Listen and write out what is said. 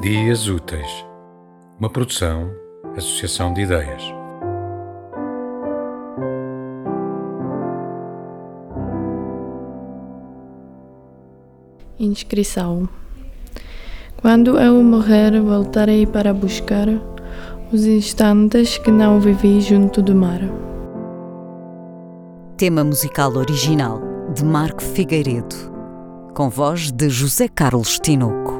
Dias Úteis, uma produção, associação de ideias. Inscrição Quando eu morrer, voltarei para buscar os instantes que não vivi junto do mar. Tema musical original de Marco Figueiredo, com voz de José Carlos Tinoco.